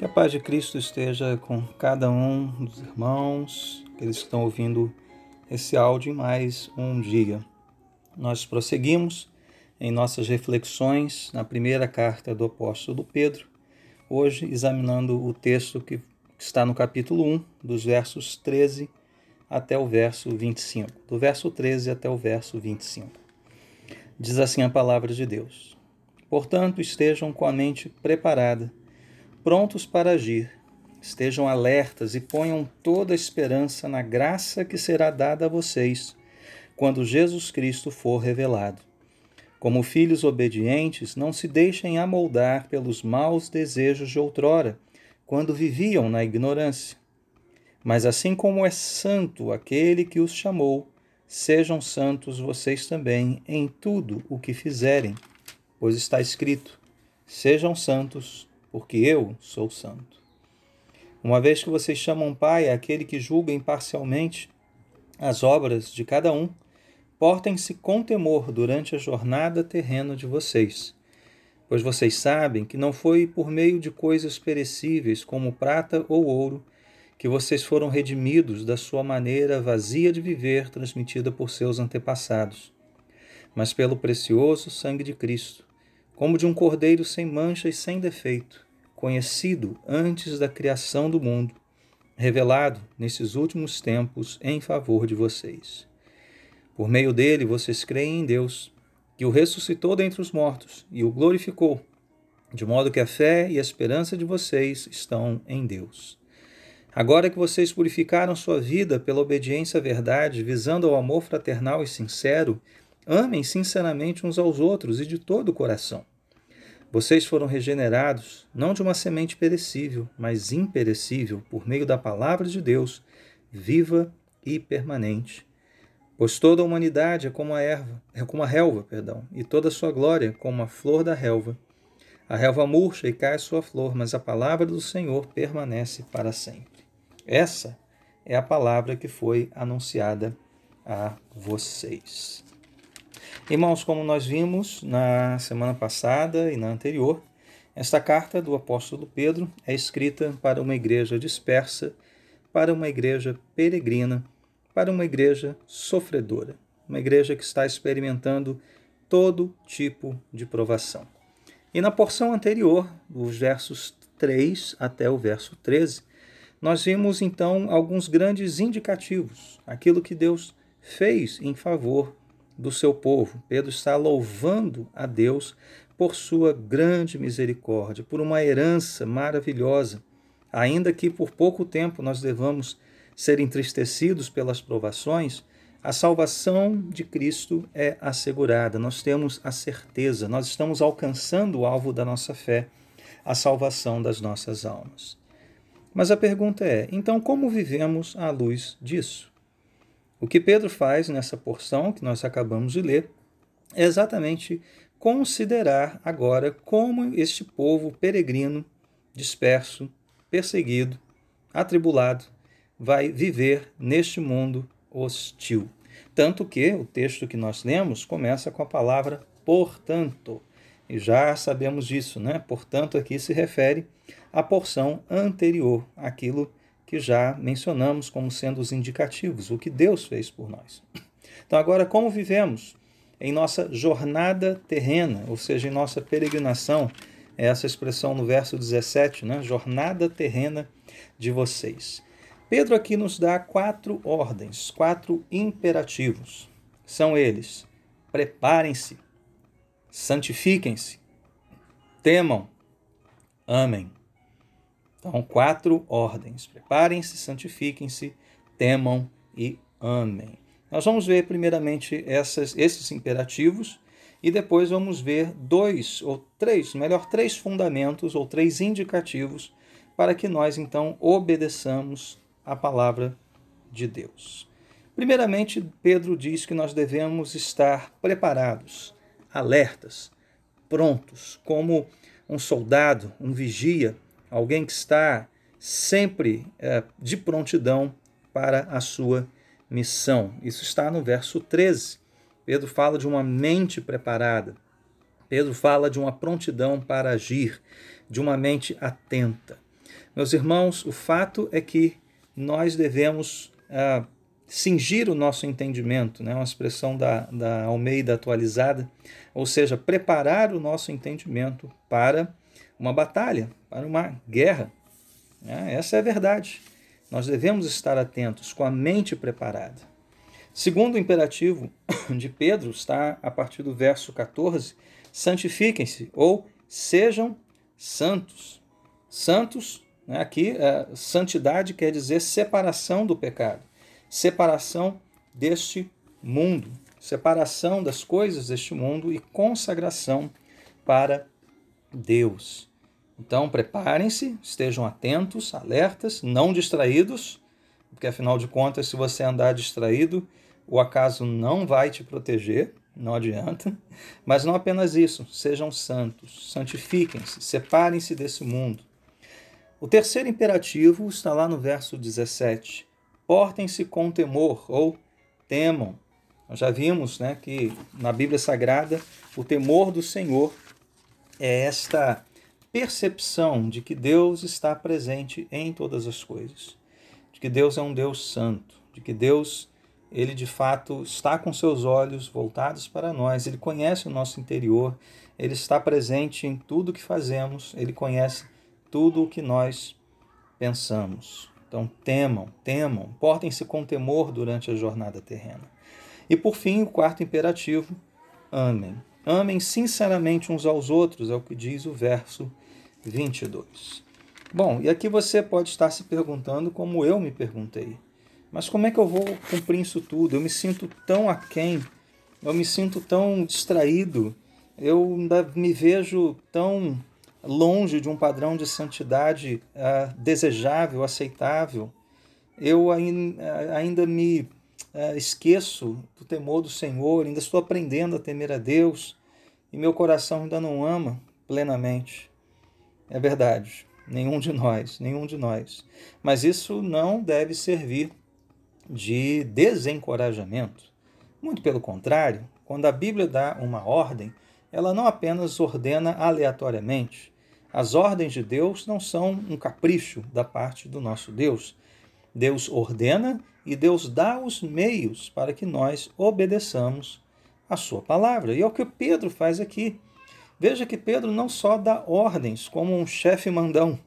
Que a paz de Cristo esteja com cada um dos irmãos, que estão ouvindo esse áudio em mais um dia. Nós prosseguimos em nossas reflexões na primeira carta do apóstolo Pedro, hoje examinando o texto que está no capítulo 1, dos versos 13 até o verso 25. Do verso 13 até o verso 25. Diz assim a palavra de Deus: Portanto, estejam com a mente preparada prontos para agir. Estejam alertas e ponham toda a esperança na graça que será dada a vocês quando Jesus Cristo for revelado. Como filhos obedientes, não se deixem amoldar pelos maus desejos de outrora, quando viviam na ignorância. Mas assim como é santo aquele que os chamou, sejam santos vocês também em tudo o que fizerem, pois está escrito: Sejam santos, porque eu sou santo. Uma vez que vocês chamam Pai aquele que julga imparcialmente as obras de cada um, portem-se com temor durante a jornada terrena de vocês, pois vocês sabem que não foi por meio de coisas perecíveis como prata ou ouro que vocês foram redimidos da sua maneira vazia de viver transmitida por seus antepassados, mas pelo precioso sangue de Cristo como de um cordeiro sem mancha e sem defeito, conhecido antes da criação do mundo, revelado nesses últimos tempos em favor de vocês. Por meio dele, vocês creem em Deus, que o ressuscitou dentre os mortos e o glorificou, de modo que a fé e a esperança de vocês estão em Deus. Agora que vocês purificaram sua vida pela obediência à verdade, visando ao amor fraternal e sincero, amem sinceramente uns aos outros e de todo o coração. Vocês foram regenerados não de uma semente perecível, mas imperecível, por meio da palavra de Deus, viva e permanente. Pois toda a humanidade é como a erva, é como a relva, perdão, e toda a sua glória como a flor da relva. A relva murcha e cai sua flor, mas a palavra do Senhor permanece para sempre. Essa é a palavra que foi anunciada a vocês. Irmãos, como nós vimos na semana passada e na anterior, esta carta do apóstolo Pedro é escrita para uma igreja dispersa, para uma igreja peregrina, para uma igreja sofredora, uma igreja que está experimentando todo tipo de provação. E na porção anterior, dos versos 3 até o verso 13, nós vimos então alguns grandes indicativos, aquilo que Deus fez em favor do seu povo. Pedro está louvando a Deus por sua grande misericórdia, por uma herança maravilhosa. Ainda que por pouco tempo nós devamos ser entristecidos pelas provações, a salvação de Cristo é assegurada. Nós temos a certeza, nós estamos alcançando o alvo da nossa fé, a salvação das nossas almas. Mas a pergunta é: então como vivemos à luz disso? O que Pedro faz nessa porção que nós acabamos de ler é exatamente considerar agora como este povo peregrino, disperso, perseguido, atribulado, vai viver neste mundo hostil. Tanto que o texto que nós lemos começa com a palavra portanto. E já sabemos disso, né? Portanto, aqui se refere à porção anterior, aquilo que já mencionamos como sendo os indicativos, o que Deus fez por nós. Então, agora, como vivemos em nossa jornada terrena, ou seja, em nossa peregrinação, é essa expressão no verso 17, né? jornada terrena de vocês. Pedro aqui nos dá quatro ordens, quatro imperativos. São eles: preparem-se, santifiquem-se, temam, amem. Então, quatro ordens: preparem-se, santifiquem-se, temam e amem. Nós vamos ver primeiramente essas, esses imperativos e depois vamos ver dois ou três, melhor, três fundamentos ou três indicativos para que nós então obedeçamos a palavra de Deus. Primeiramente, Pedro diz que nós devemos estar preparados, alertas, prontos, como um soldado, um vigia alguém que está sempre é, de prontidão para a sua missão. Isso está no verso 13. Pedro fala de uma mente preparada. Pedro fala de uma prontidão para agir, de uma mente atenta. Meus irmãos, o fato é que nós devemos ah, cingir o nosso entendimento, né? uma expressão da, da Almeida atualizada, ou seja, preparar o nosso entendimento para uma batalha, para uma guerra. Né? Essa é a verdade. Nós devemos estar atentos, com a mente preparada. Segundo o imperativo de Pedro, está a partir do verso 14: santifiquem-se ou sejam santos. Santos, né, aqui, é, santidade quer dizer separação do pecado, separação deste mundo, separação das coisas deste mundo e consagração para Deus. Então, preparem-se, estejam atentos, alertas, não distraídos, porque afinal de contas, se você andar distraído, o acaso não vai te proteger, não adianta. Mas não apenas isso, sejam santos, santifiquem-se, separem-se desse mundo. O terceiro imperativo está lá no verso 17. Portem-se com temor ou temam. Nós já vimos né, que na Bíblia Sagrada o temor do Senhor é esta percepção de que Deus está presente em todas as coisas, de que Deus é um Deus santo, de que Deus ele de fato está com seus olhos voltados para nós, ele conhece o nosso interior, ele está presente em tudo que fazemos, ele conhece tudo o que nós pensamos. Então temam, temam, portem-se com temor durante a jornada terrena. E por fim, o quarto imperativo, amem. Amem sinceramente uns aos outros, é o que diz o verso 22. Bom, e aqui você pode estar se perguntando como eu me perguntei. Mas como é que eu vou cumprir isso tudo? Eu me sinto tão aquém, eu me sinto tão distraído, eu ainda me vejo tão longe de um padrão de santidade uh, desejável, aceitável. Eu ainda, ainda me uh, esqueço do temor do Senhor, ainda estou aprendendo a temer a Deus e meu coração ainda não ama plenamente. É verdade, nenhum de nós, nenhum de nós. Mas isso não deve servir de desencorajamento. Muito pelo contrário, quando a Bíblia dá uma ordem, ela não apenas ordena aleatoriamente. As ordens de Deus não são um capricho da parte do nosso Deus. Deus ordena e Deus dá os meios para que nós obedeçamos a sua palavra. E é o que Pedro faz aqui. Veja que Pedro não só dá ordens como um chefe mandão,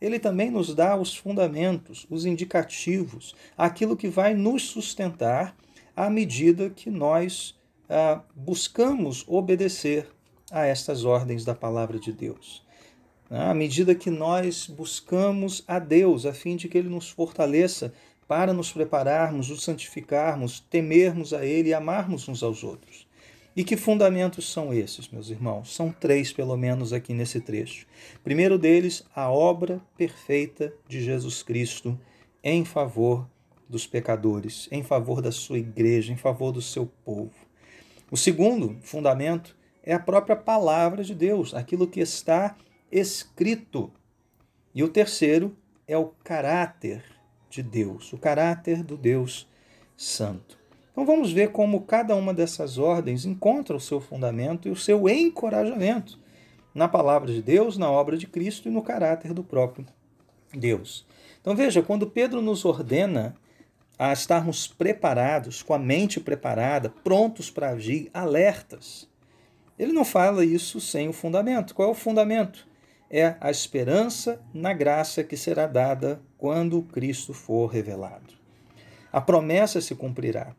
ele também nos dá os fundamentos, os indicativos, aquilo que vai nos sustentar à medida que nós ah, buscamos obedecer a estas ordens da palavra de Deus. À medida que nós buscamos a Deus, a fim de que Ele nos fortaleça para nos prepararmos, nos santificarmos, temermos a Ele e amarmos uns aos outros. E que fundamentos são esses, meus irmãos? São três, pelo menos, aqui nesse trecho. Primeiro deles, a obra perfeita de Jesus Cristo em favor dos pecadores, em favor da sua igreja, em favor do seu povo. O segundo fundamento é a própria palavra de Deus, aquilo que está escrito. E o terceiro é o caráter de Deus, o caráter do Deus Santo. Então vamos ver como cada uma dessas ordens encontra o seu fundamento e o seu encorajamento na palavra de Deus, na obra de Cristo e no caráter do próprio Deus. Então veja, quando Pedro nos ordena a estarmos preparados, com a mente preparada, prontos para agir, alertas, ele não fala isso sem o fundamento. Qual é o fundamento? É a esperança na graça que será dada quando Cristo for revelado. A promessa se cumprirá.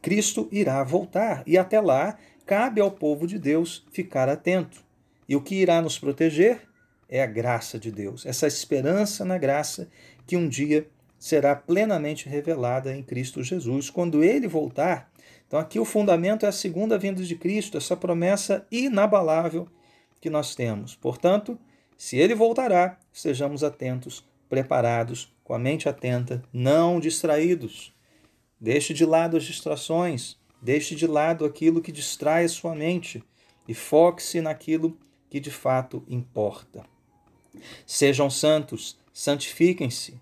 Cristo irá voltar e até lá cabe ao povo de Deus ficar atento. E o que irá nos proteger é a graça de Deus, essa esperança na graça que um dia será plenamente revelada em Cristo Jesus quando ele voltar. Então aqui o fundamento é a segunda vinda de Cristo, essa promessa inabalável que nós temos. Portanto, se ele voltará, estejamos atentos, preparados, com a mente atenta, não distraídos. Deixe de lado as distrações, deixe de lado aquilo que distrai a sua mente e foque-se naquilo que de fato importa. Sejam santos, santifiquem-se.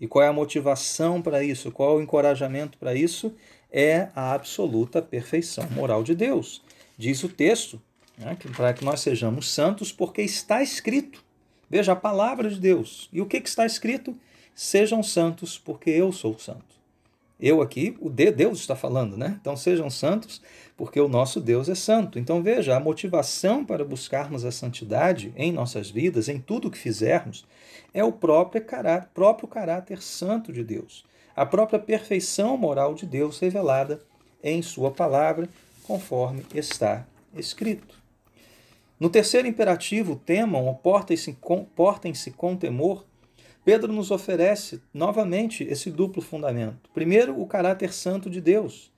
E qual é a motivação para isso? Qual é o encorajamento para isso? É a absoluta perfeição moral de Deus. Diz o texto, né, que para que nós sejamos santos, porque está escrito. Veja a palavra de Deus. E o que, que está escrito? Sejam santos, porque eu sou santo. Eu aqui, o de Deus está falando, né? Então sejam santos, porque o nosso Deus é santo. Então veja, a motivação para buscarmos a santidade em nossas vidas, em tudo que fizermos, é o próprio caráter, próprio caráter santo de Deus, a própria perfeição moral de Deus revelada em Sua palavra, conforme está escrito. No terceiro imperativo, temam ou portem-se com, portem com temor, Pedro nos oferece novamente esse duplo fundamento. Primeiro, o caráter santo de Deus.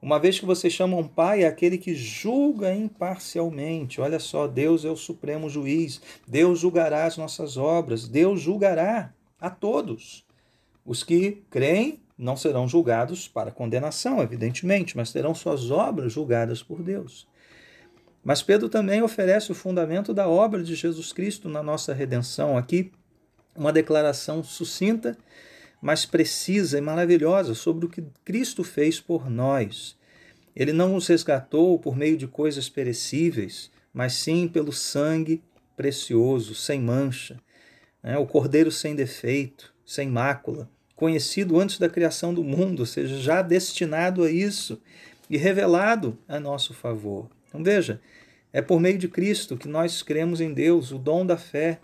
Uma vez que vocês chamam pai, é aquele que julga imparcialmente. Olha só, Deus é o supremo juiz. Deus julgará as nossas obras. Deus julgará a todos. Os que creem não serão julgados para condenação, evidentemente, mas terão suas obras julgadas por Deus. Mas Pedro também oferece o fundamento da obra de Jesus Cristo na nossa redenção. Aqui, uma declaração sucinta, mas precisa e maravilhosa sobre o que Cristo fez por nós. Ele não nos resgatou por meio de coisas perecíveis, mas sim pelo sangue precioso, sem mancha, né? o cordeiro sem defeito, sem mácula, conhecido antes da criação do mundo, ou seja, já destinado a isso e revelado a nosso favor. Então veja, é por meio de Cristo que nós cremos em Deus, o dom da fé,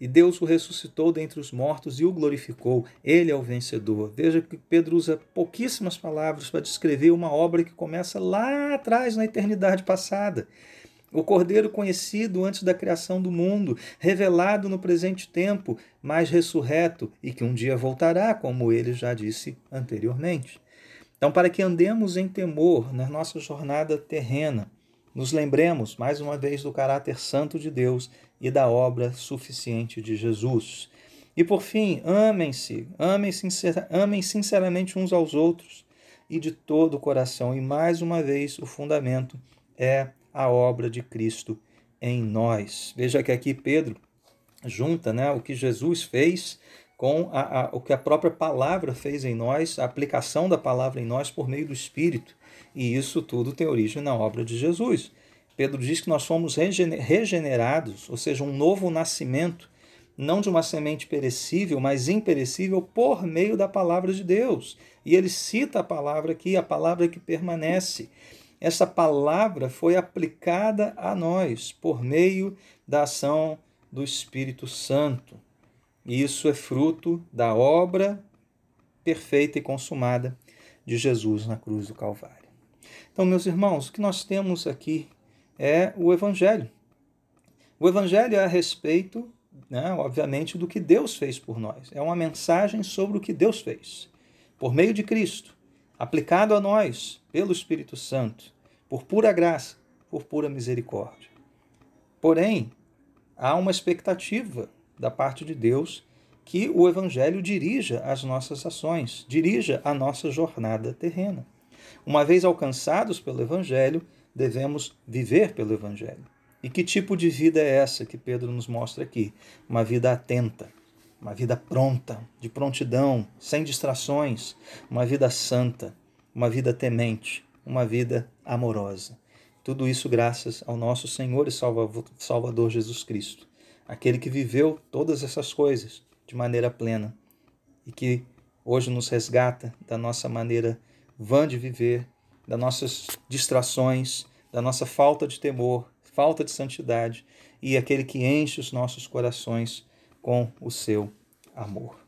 e Deus o ressuscitou dentre os mortos e o glorificou. Ele é o vencedor. Veja que Pedro usa pouquíssimas palavras para descrever uma obra que começa lá atrás, na eternidade passada. O Cordeiro conhecido antes da criação do mundo, revelado no presente tempo, mas ressurreto e que um dia voltará, como ele já disse anteriormente. Então, para que andemos em temor na nossa jornada terrena, nos lembremos mais uma vez do caráter santo de Deus e da obra suficiente de Jesus. E por fim, amem-se, amem, sincer, amem sinceramente uns aos outros e de todo o coração. E mais uma vez, o fundamento é a obra de Cristo em nós. Veja que aqui Pedro junta né, o que Jesus fez com a, a, o que a própria palavra fez em nós, a aplicação da palavra em nós por meio do Espírito. E isso tudo tem origem na obra de Jesus. Pedro diz que nós fomos regenerados, ou seja, um novo nascimento, não de uma semente perecível, mas imperecível, por meio da palavra de Deus. E ele cita a palavra aqui, a palavra que permanece. Essa palavra foi aplicada a nós por meio da ação do Espírito Santo. Isso é fruto da obra perfeita e consumada de Jesus na cruz do Calvário. Então, meus irmãos, o que nós temos aqui é o Evangelho. O Evangelho é a respeito, né, obviamente, do que Deus fez por nós. É uma mensagem sobre o que Deus fez, por meio de Cristo, aplicado a nós pelo Espírito Santo, por pura graça, por pura misericórdia. Porém, há uma expectativa da parte de Deus que o Evangelho dirija as nossas ações, dirija a nossa jornada terrena. Uma vez alcançados pelo Evangelho, devemos viver pelo Evangelho. E que tipo de vida é essa que Pedro nos mostra aqui? Uma vida atenta, uma vida pronta, de prontidão, sem distrações, uma vida santa, uma vida temente, uma vida amorosa. Tudo isso graças ao nosso Senhor e Salvador Jesus Cristo, aquele que viveu todas essas coisas de maneira plena e que hoje nos resgata da nossa maneira vã de viver, das nossas distrações, da nossa falta de temor, falta de santidade e aquele que enche os nossos corações com o seu amor.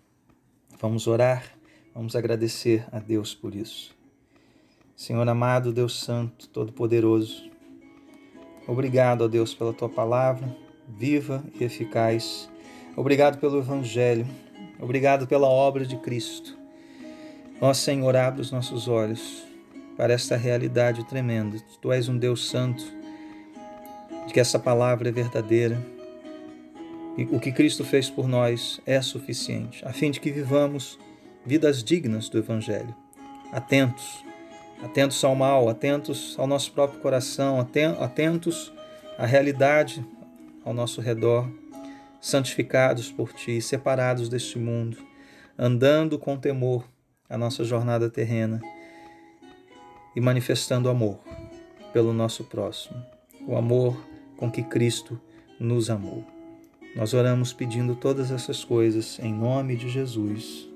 Vamos orar, vamos agradecer a Deus por isso. Senhor amado, Deus Santo, Todo-Poderoso, obrigado a Deus pela tua palavra, viva e eficaz. Obrigado pelo Evangelho, obrigado pela obra de Cristo. Ó Senhor, abre os nossos olhos para esta realidade tremenda. Tu és um Deus santo, de que essa palavra é verdadeira. E o que Cristo fez por nós é suficiente, a fim de que vivamos vidas dignas do Evangelho. Atentos, atentos ao mal, atentos ao nosso próprio coração, atentos à realidade ao nosso redor, santificados por Ti, separados deste mundo, andando com temor a nossa jornada terrena e manifestando amor pelo nosso próximo, o amor com que Cristo nos amou. Nós oramos pedindo todas essas coisas em nome de Jesus.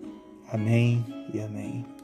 Amém e amém.